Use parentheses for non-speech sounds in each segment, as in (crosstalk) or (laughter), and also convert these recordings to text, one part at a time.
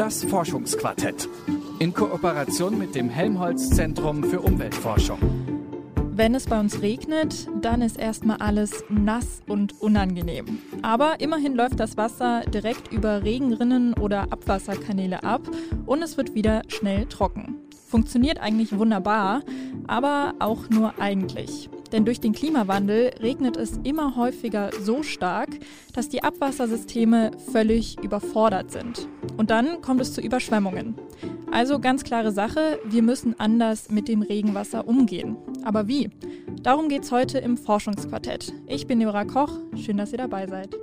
Das Forschungsquartett in Kooperation mit dem Helmholtz Zentrum für Umweltforschung. Wenn es bei uns regnet, dann ist erstmal alles nass und unangenehm. Aber immerhin läuft das Wasser direkt über Regenrinnen oder Abwasserkanäle ab und es wird wieder schnell trocken. Funktioniert eigentlich wunderbar, aber auch nur eigentlich. Denn durch den Klimawandel regnet es immer häufiger so stark, dass die Abwassersysteme völlig überfordert sind. Und dann kommt es zu Überschwemmungen. Also ganz klare Sache, wir müssen anders mit dem Regenwasser umgehen. Aber wie? Darum geht es heute im Forschungsquartett. Ich bin Deborah Koch, schön, dass ihr dabei seid.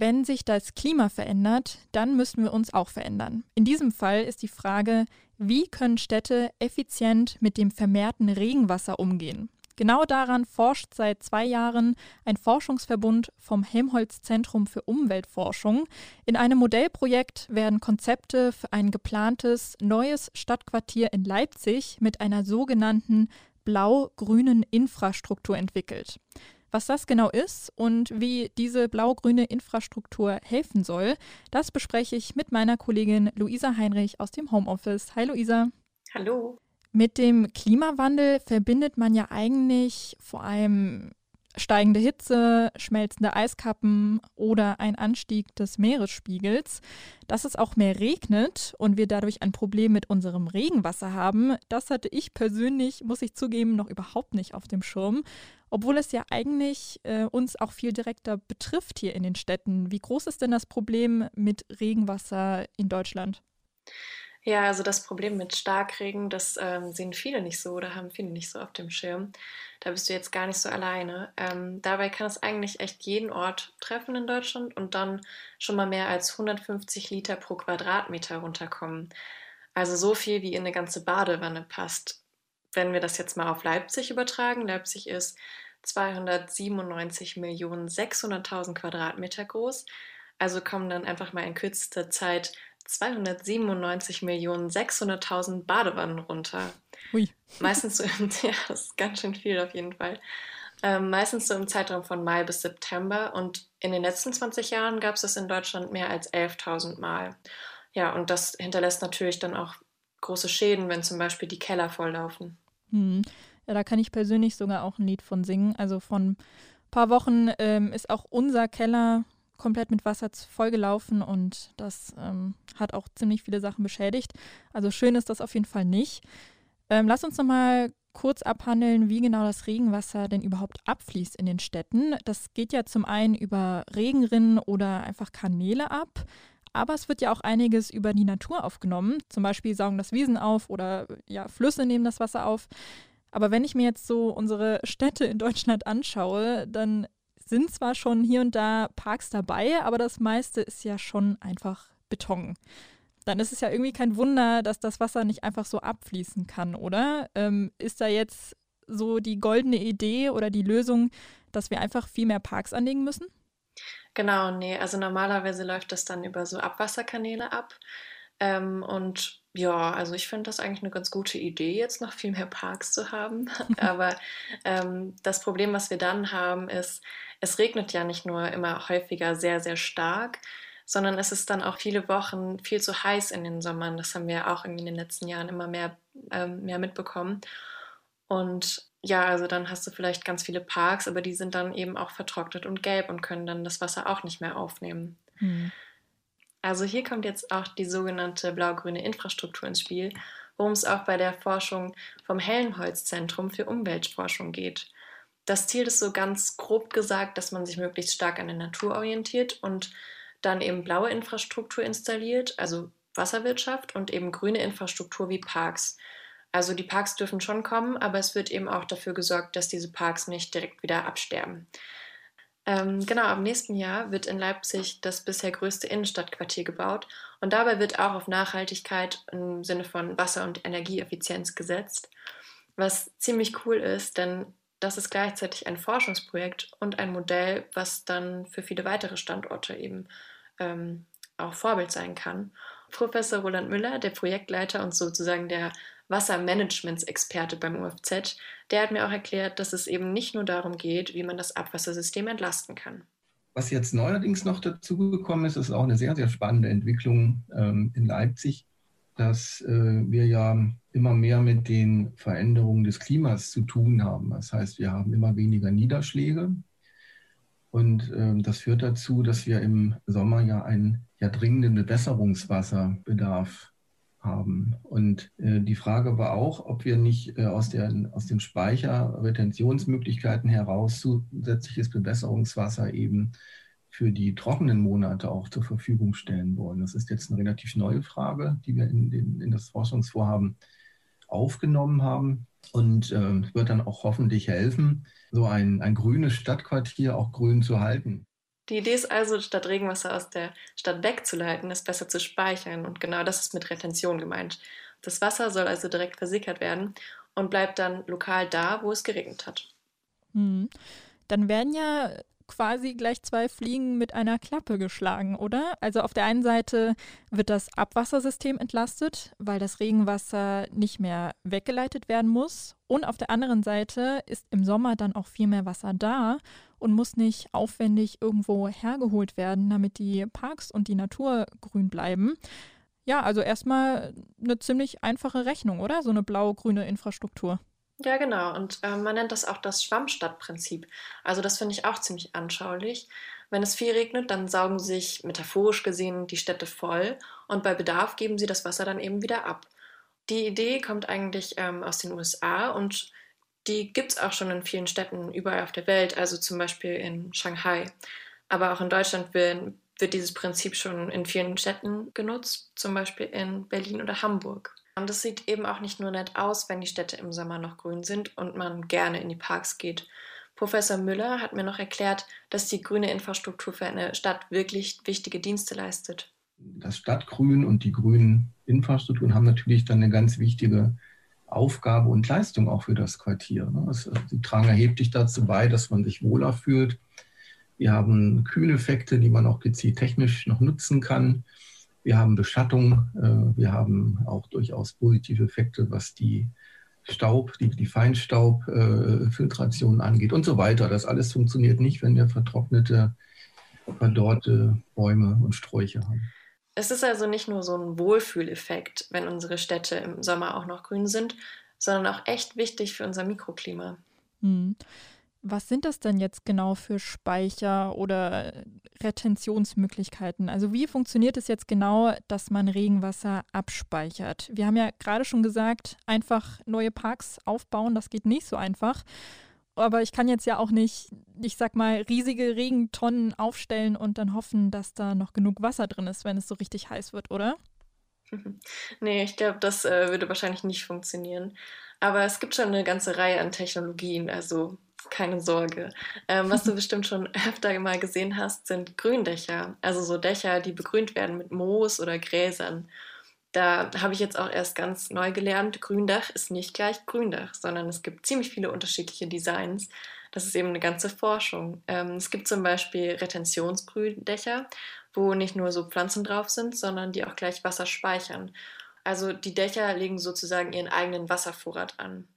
Wenn sich das Klima verändert, dann müssen wir uns auch verändern. In diesem Fall ist die Frage, wie können Städte effizient mit dem vermehrten Regenwasser umgehen? Genau daran forscht seit zwei Jahren ein Forschungsverbund vom Helmholtz Zentrum für Umweltforschung. In einem Modellprojekt werden Konzepte für ein geplantes neues Stadtquartier in Leipzig mit einer sogenannten blau-grünen Infrastruktur entwickelt. Was das genau ist und wie diese blau-grüne Infrastruktur helfen soll, das bespreche ich mit meiner Kollegin Luisa Heinrich aus dem Homeoffice. Hi Luisa. Hallo. Mit dem Klimawandel verbindet man ja eigentlich vor allem steigende Hitze, schmelzende Eiskappen oder ein Anstieg des Meeresspiegels. Dass es auch mehr regnet und wir dadurch ein Problem mit unserem Regenwasser haben, das hatte ich persönlich, muss ich zugeben, noch überhaupt nicht auf dem Schirm. Obwohl es ja eigentlich äh, uns auch viel direkter betrifft hier in den Städten. Wie groß ist denn das Problem mit Regenwasser in Deutschland? Ja, also das Problem mit Starkregen, das ähm, sehen viele nicht so oder haben viele nicht so auf dem Schirm. Da bist du jetzt gar nicht so alleine. Ähm, dabei kann es eigentlich echt jeden Ort treffen in Deutschland und dann schon mal mehr als 150 Liter pro Quadratmeter runterkommen. Also so viel wie in eine ganze Badewanne passt. Wenn wir das jetzt mal auf Leipzig übertragen, Leipzig ist 297 Millionen 600.000 Quadratmeter groß. Also kommen dann einfach mal in kürzester Zeit 297 Millionen 600.000 Badewannen runter. Ui. Meistens so im, (laughs) ja, das ist ganz schön viel auf jeden Fall. Ähm, meistens so im Zeitraum von Mai bis September und in den letzten 20 Jahren gab es das in Deutschland mehr als 11.000 Mal. Ja, und das hinterlässt natürlich dann auch große Schäden, wenn zum Beispiel die Keller volllaufen. Hm. Ja, da kann ich persönlich sogar auch ein Lied von singen. Also von ein paar Wochen ähm, ist auch unser Keller komplett mit Wasser vollgelaufen und das ähm, hat auch ziemlich viele Sachen beschädigt. Also schön ist das auf jeden Fall nicht. Ähm, lass uns nochmal kurz abhandeln, wie genau das Regenwasser denn überhaupt abfließt in den Städten. Das geht ja zum einen über Regenrinnen oder einfach Kanäle ab. Aber es wird ja auch einiges über die Natur aufgenommen. Zum Beispiel saugen das Wiesen auf oder ja, Flüsse nehmen das Wasser auf. Aber wenn ich mir jetzt so unsere Städte in Deutschland anschaue, dann sind zwar schon hier und da Parks dabei, aber das meiste ist ja schon einfach Beton. Dann ist es ja irgendwie kein Wunder, dass das Wasser nicht einfach so abfließen kann, oder? Ähm, ist da jetzt so die goldene Idee oder die Lösung, dass wir einfach viel mehr Parks anlegen müssen? Genau, nee, also normalerweise läuft das dann über so Abwasserkanäle ab. Ähm, und ja, also ich finde das eigentlich eine ganz gute Idee, jetzt noch viel mehr Parks zu haben. (laughs) Aber ähm, das Problem, was wir dann haben, ist, es regnet ja nicht nur immer häufiger sehr, sehr stark, sondern es ist dann auch viele Wochen viel zu heiß in den Sommern. Das haben wir auch irgendwie in den letzten Jahren immer mehr, ähm, mehr mitbekommen. Und ja, also dann hast du vielleicht ganz viele Parks, aber die sind dann eben auch vertrocknet und gelb und können dann das Wasser auch nicht mehr aufnehmen. Hm. Also hier kommt jetzt auch die sogenannte blau-grüne Infrastruktur ins Spiel, worum es auch bei der Forschung vom Helmholtz-Zentrum für Umweltforschung geht. Das Ziel ist so ganz grob gesagt, dass man sich möglichst stark an der Natur orientiert und dann eben blaue Infrastruktur installiert, also Wasserwirtschaft und eben grüne Infrastruktur wie Parks. Also die Parks dürfen schon kommen, aber es wird eben auch dafür gesorgt, dass diese Parks nicht direkt wieder absterben. Ähm, genau, am nächsten Jahr wird in Leipzig das bisher größte Innenstadtquartier gebaut und dabei wird auch auf Nachhaltigkeit im Sinne von Wasser- und Energieeffizienz gesetzt, was ziemlich cool ist, denn das ist gleichzeitig ein Forschungsprojekt und ein Modell, was dann für viele weitere Standorte eben ähm, auch Vorbild sein kann. Professor Roland Müller, der Projektleiter und sozusagen der Wassermanagementsexperte beim UFZ, der hat mir auch erklärt, dass es eben nicht nur darum geht, wie man das Abwassersystem entlasten kann. Was jetzt neuerdings noch dazugekommen ist, ist auch eine sehr, sehr spannende Entwicklung ähm, in Leipzig, dass äh, wir ja immer mehr mit den Veränderungen des Klimas zu tun haben. Das heißt, wir haben immer weniger Niederschläge. Und äh, das führt dazu, dass wir im Sommer ja einen ja dringenden Bewässerungswasserbedarf haben. Und äh, die Frage war auch, ob wir nicht äh, aus, der, aus dem Speicher heraus zusätzliches Bewässerungswasser eben für die trockenen Monate auch zur Verfügung stellen wollen. Das ist jetzt eine relativ neue Frage, die wir in, den, in das Forschungsvorhaben aufgenommen haben und äh, wird dann auch hoffentlich helfen, so ein, ein grünes Stadtquartier auch grün zu halten. Die Idee ist also, statt Regenwasser aus der Stadt wegzuleiten, es besser zu speichern. Und genau das ist mit Retention gemeint. Das Wasser soll also direkt versickert werden und bleibt dann lokal da, wo es geregnet hat. Hm. Dann werden ja quasi gleich zwei Fliegen mit einer Klappe geschlagen, oder? Also auf der einen Seite wird das Abwassersystem entlastet, weil das Regenwasser nicht mehr weggeleitet werden muss. Und auf der anderen Seite ist im Sommer dann auch viel mehr Wasser da und muss nicht aufwendig irgendwo hergeholt werden, damit die Parks und die Natur grün bleiben. Ja, also erstmal eine ziemlich einfache Rechnung, oder? So eine blau-grüne Infrastruktur. Ja, genau. Und äh, man nennt das auch das Schwammstadtprinzip. Also das finde ich auch ziemlich anschaulich. Wenn es viel regnet, dann saugen sich metaphorisch gesehen die Städte voll und bei Bedarf geben sie das Wasser dann eben wieder ab. Die Idee kommt eigentlich ähm, aus den USA und die gibt es auch schon in vielen Städten überall auf der Welt, also zum Beispiel in Shanghai. Aber auch in Deutschland wird, wird dieses Prinzip schon in vielen Städten genutzt, zum Beispiel in Berlin oder Hamburg. Und es sieht eben auch nicht nur nett aus, wenn die Städte im Sommer noch grün sind und man gerne in die Parks geht. Professor Müller hat mir noch erklärt, dass die grüne Infrastruktur für eine Stadt wirklich wichtige Dienste leistet. Das Stadtgrün und die grünen Infrastrukturen haben natürlich dann eine ganz wichtige Aufgabe und Leistung auch für das Quartier. Ne? Sie tragen erheblich dazu bei, dass man sich wohler fühlt. Wir haben Kühleffekte, die man auch gezielt technisch noch nutzen kann. Wir haben Beschattung, äh, wir haben auch durchaus positive Effekte, was die Staub, die, die Feinstaubfiltration angeht und so weiter. Das alles funktioniert nicht, wenn wir vertrocknete, verdorrte Bäume und Sträucher haben. Es ist also nicht nur so ein Wohlfühleffekt, wenn unsere Städte im Sommer auch noch grün sind, sondern auch echt wichtig für unser Mikroklima. Hm. Was sind das denn jetzt genau für Speicher oder Retentionsmöglichkeiten? Also wie funktioniert es jetzt genau, dass man Regenwasser abspeichert? Wir haben ja gerade schon gesagt, einfach neue Parks aufbauen, das geht nicht so einfach. Aber ich kann jetzt ja auch nicht, ich sag mal, riesige Regentonnen aufstellen und dann hoffen, dass da noch genug Wasser drin ist, wenn es so richtig heiß wird, oder? Nee, ich glaube, das äh, würde wahrscheinlich nicht funktionieren. Aber es gibt schon eine ganze Reihe an Technologien. Also keine Sorge. Ähm, was du bestimmt schon (laughs) öfter mal gesehen hast, sind Gründächer. Also so Dächer, die begrünt werden mit Moos oder Gräsern. Da habe ich jetzt auch erst ganz neu gelernt, Gründach ist nicht gleich Gründach, sondern es gibt ziemlich viele unterschiedliche Designs. Das ist eben eine ganze Forschung. Ähm, es gibt zum Beispiel Retentionsgründächer, wo nicht nur so Pflanzen drauf sind, sondern die auch gleich Wasser speichern. Also die Dächer legen sozusagen ihren eigenen Wasservorrat an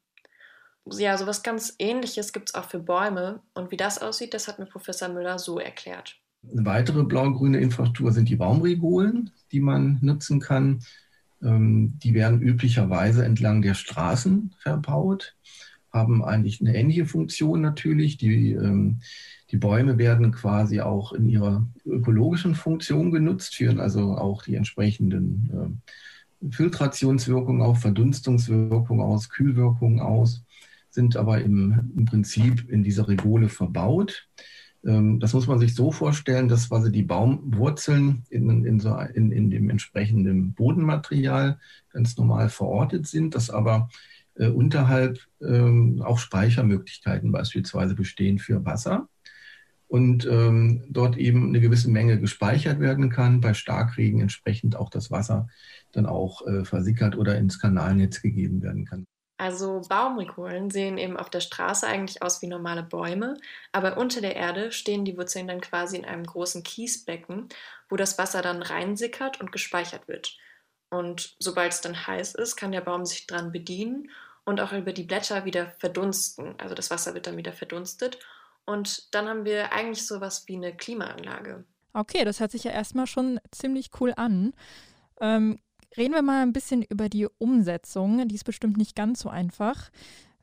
ja, sowas ganz ähnliches gibt es auch für Bäume. Und wie das aussieht, das hat mir Professor Müller so erklärt. Eine weitere blau-grüne Infrastruktur sind die Baumregolen, die man nutzen kann. Ähm, die werden üblicherweise entlang der Straßen verbaut, haben eigentlich eine ähnliche Funktion natürlich. Die, ähm, die Bäume werden quasi auch in ihrer ökologischen Funktion genutzt, führen also auch die entsprechenden äh, Filtrationswirkungen auf, Verdunstungswirkungen aus, Kühlwirkungen aus sind aber im, im Prinzip in dieser Regole verbaut. Ähm, das muss man sich so vorstellen, dass quasi die Baumwurzeln in, in, so, in, in dem entsprechenden Bodenmaterial ganz normal verortet sind, dass aber äh, unterhalb ähm, auch Speichermöglichkeiten beispielsweise bestehen für Wasser und ähm, dort eben eine gewisse Menge gespeichert werden kann, bei Starkregen entsprechend auch das Wasser dann auch äh, versickert oder ins Kanalnetz gegeben werden kann. Also Baumregolen sehen eben auf der Straße eigentlich aus wie normale Bäume, aber unter der Erde stehen die Wurzeln dann quasi in einem großen Kiesbecken, wo das Wasser dann reinsickert und gespeichert wird. Und sobald es dann heiß ist, kann der Baum sich dran bedienen und auch über die Blätter wieder verdunsten. Also das Wasser wird dann wieder verdunstet Und dann haben wir eigentlich sowas wie eine Klimaanlage. Okay, das hört sich ja erstmal schon ziemlich cool an. Ähm, reden wir mal ein bisschen über die Umsetzung. Die ist bestimmt nicht ganz so einfach.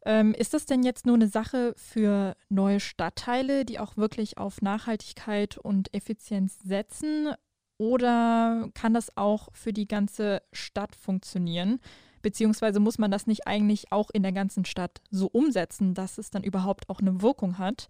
Ähm, ist das denn jetzt nur eine Sache für neue Stadtteile, die auch wirklich auf Nachhaltigkeit und Effizienz setzen? Oder kann das auch für die ganze Stadt funktionieren? Beziehungsweise muss man das nicht eigentlich auch in der ganzen Stadt so umsetzen, dass es dann überhaupt auch eine Wirkung hat?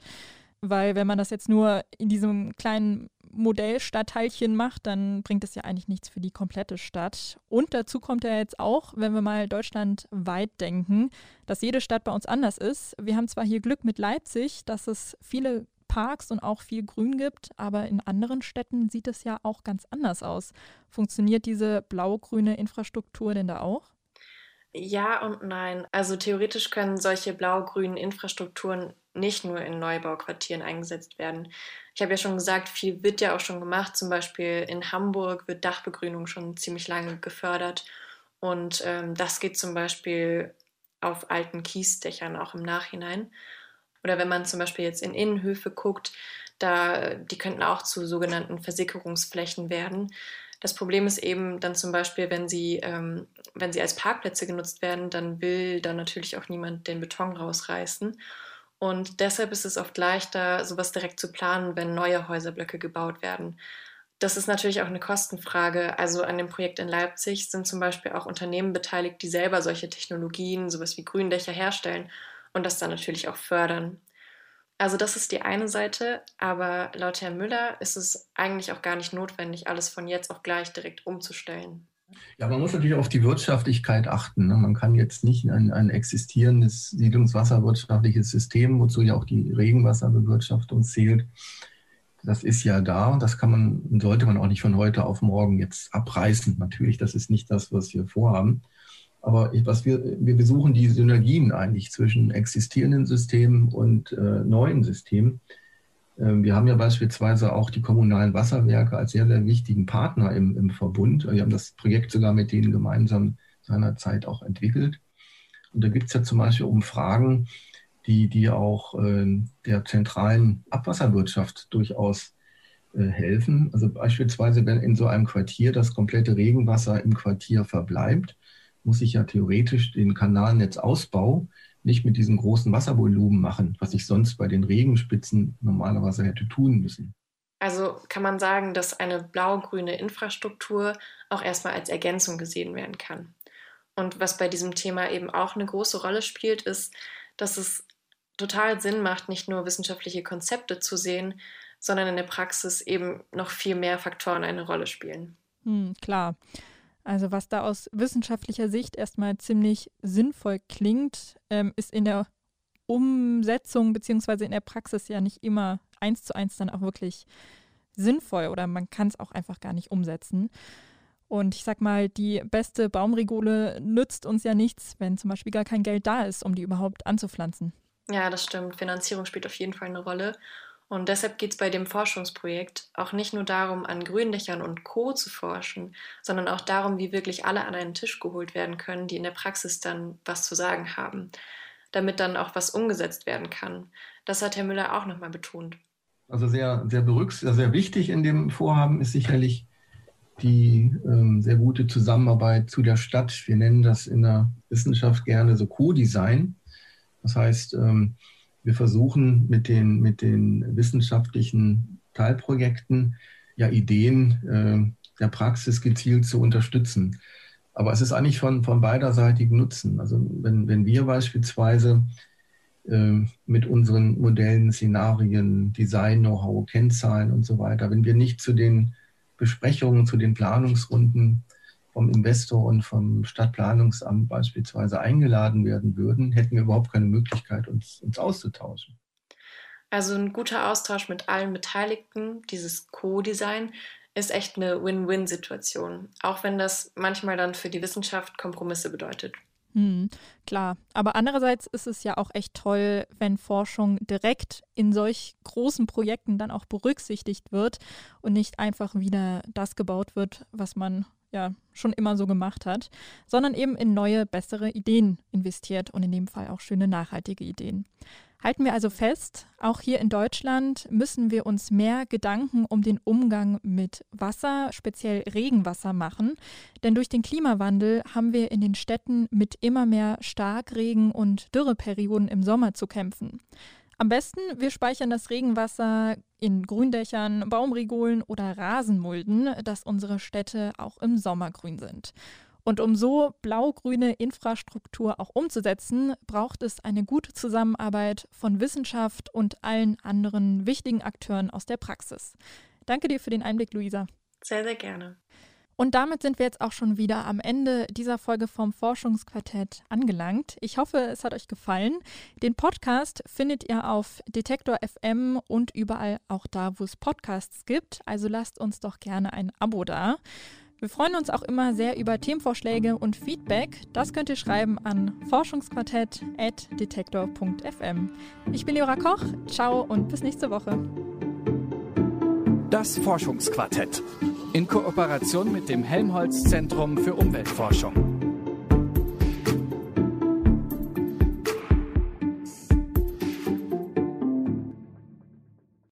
Weil wenn man das jetzt nur in diesem kleinen Modellstadtteilchen macht, dann bringt es ja eigentlich nichts für die komplette Stadt. Und dazu kommt ja jetzt auch, wenn wir mal deutschlandweit denken, dass jede Stadt bei uns anders ist. Wir haben zwar hier Glück mit Leipzig, dass es viele Parks und auch viel Grün gibt, aber in anderen Städten sieht es ja auch ganz anders aus. Funktioniert diese blau-grüne Infrastruktur denn da auch? Ja und nein. Also theoretisch können solche blau-grünen Infrastrukturen nicht nur in Neubauquartieren eingesetzt werden. Ich habe ja schon gesagt, viel wird ja auch schon gemacht. Zum Beispiel in Hamburg wird Dachbegrünung schon ziemlich lange gefördert. Und ähm, das geht zum Beispiel auf alten Kiesdächern auch im Nachhinein. Oder wenn man zum Beispiel jetzt in Innenhöfe guckt, da, die könnten auch zu sogenannten Versickerungsflächen werden. Das Problem ist eben dann zum Beispiel, wenn sie, ähm, wenn sie als Parkplätze genutzt werden, dann will da natürlich auch niemand den Beton rausreißen. Und deshalb ist es oft leichter, sowas direkt zu planen, wenn neue Häuserblöcke gebaut werden. Das ist natürlich auch eine Kostenfrage. Also an dem Projekt in Leipzig sind zum Beispiel auch Unternehmen beteiligt, die selber solche Technologien, sowas wie Gründächer herstellen und das dann natürlich auch fördern. Also das ist die eine Seite, aber laut Herrn Müller ist es eigentlich auch gar nicht notwendig, alles von jetzt auf gleich direkt umzustellen. Ja, man muss natürlich auf die Wirtschaftlichkeit achten. Ne? Man kann jetzt nicht ein, ein existierendes siedlungswasserwirtschaftliches System, wozu ja auch die Regenwasserbewirtschaftung zählt, das ist ja da und das kann man, sollte man auch nicht von heute auf morgen jetzt abreißen. Natürlich, das ist nicht das, was wir vorhaben. Aber was wir, wir besuchen die Synergien eigentlich zwischen existierenden Systemen und äh, neuen Systemen. Ähm, wir haben ja beispielsweise auch die kommunalen Wasserwerke als sehr, sehr wichtigen Partner im, im Verbund. Wir haben das Projekt sogar mit denen gemeinsam seinerzeit auch entwickelt. Und da gibt es ja zum Beispiel Umfragen, die, die auch äh, der zentralen Abwasserwirtschaft durchaus äh, helfen. Also beispielsweise, wenn in so einem Quartier das komplette Regenwasser im Quartier verbleibt, muss ich ja theoretisch den Kanalnetzausbau nicht mit diesem großen Wasservolumen machen, was ich sonst bei den Regenspitzen normalerweise hätte tun müssen. Also kann man sagen, dass eine blau-grüne Infrastruktur auch erstmal als Ergänzung gesehen werden kann. Und was bei diesem Thema eben auch eine große Rolle spielt, ist, dass es total Sinn macht, nicht nur wissenschaftliche Konzepte zu sehen, sondern in der Praxis eben noch viel mehr Faktoren eine Rolle spielen. Hm, klar. Also was da aus wissenschaftlicher Sicht erstmal ziemlich sinnvoll klingt, ähm, ist in der Umsetzung bzw. in der Praxis ja nicht immer eins zu eins dann auch wirklich sinnvoll oder man kann es auch einfach gar nicht umsetzen. Und ich sag mal, die beste Baumregule nützt uns ja nichts, wenn zum Beispiel gar kein Geld da ist, um die überhaupt anzupflanzen. Ja, das stimmt. Finanzierung spielt auf jeden Fall eine Rolle. Und deshalb geht es bei dem Forschungsprojekt auch nicht nur darum, an Gründächern und Co. zu forschen, sondern auch darum, wie wirklich alle an einen Tisch geholt werden können, die in der Praxis dann was zu sagen haben, damit dann auch was umgesetzt werden kann. Das hat Herr Müller auch nochmal betont. Also sehr, sehr berücksichtigt, sehr wichtig in dem Vorhaben ist sicherlich die ähm, sehr gute Zusammenarbeit zu der Stadt. Wir nennen das in der Wissenschaft gerne so Co-Design. Das heißt, ähm, wir versuchen mit den, mit den wissenschaftlichen Teilprojekten ja Ideen äh, der Praxis gezielt zu unterstützen. Aber es ist eigentlich von, von beiderseitigem Nutzen. Also wenn, wenn wir beispielsweise äh, mit unseren Modellen, Szenarien, Design, Know-how, Kennzahlen und so weiter, wenn wir nicht zu den Besprechungen, zu den Planungsrunden vom Investor und vom Stadtplanungsamt beispielsweise eingeladen werden würden, hätten wir überhaupt keine Möglichkeit, uns, uns auszutauschen. Also ein guter Austausch mit allen Beteiligten, dieses Co-Design, ist echt eine Win-Win-Situation, auch wenn das manchmal dann für die Wissenschaft Kompromisse bedeutet. Hm, klar, aber andererseits ist es ja auch echt toll, wenn Forschung direkt in solch großen Projekten dann auch berücksichtigt wird und nicht einfach wieder das gebaut wird, was man ja schon immer so gemacht hat, sondern eben in neue, bessere Ideen investiert und in dem Fall auch schöne nachhaltige Ideen. Halten wir also fest, auch hier in Deutschland müssen wir uns mehr Gedanken um den Umgang mit Wasser, speziell Regenwasser machen. Denn durch den Klimawandel haben wir in den Städten mit immer mehr Starkregen und Dürreperioden im Sommer zu kämpfen. Am besten, wir speichern das Regenwasser in Gründächern, Baumrigolen oder Rasenmulden, dass unsere Städte auch im Sommer grün sind. Und um so blau-grüne Infrastruktur auch umzusetzen, braucht es eine gute Zusammenarbeit von Wissenschaft und allen anderen wichtigen Akteuren aus der Praxis. Danke dir für den Einblick, Luisa. Sehr, sehr gerne. Und damit sind wir jetzt auch schon wieder am Ende dieser Folge vom Forschungsquartett angelangt. Ich hoffe, es hat euch gefallen. Den Podcast findet ihr auf Detektor FM und überall auch da, wo es Podcasts gibt. Also lasst uns doch gerne ein Abo da. Wir freuen uns auch immer sehr über Themenvorschläge und Feedback. Das könnt ihr schreiben an forschungsquartett.detektor.fm. Ich bin Leora Koch. Ciao und bis nächste Woche. Das Forschungsquartett in Kooperation mit dem Helmholtz Zentrum für Umweltforschung.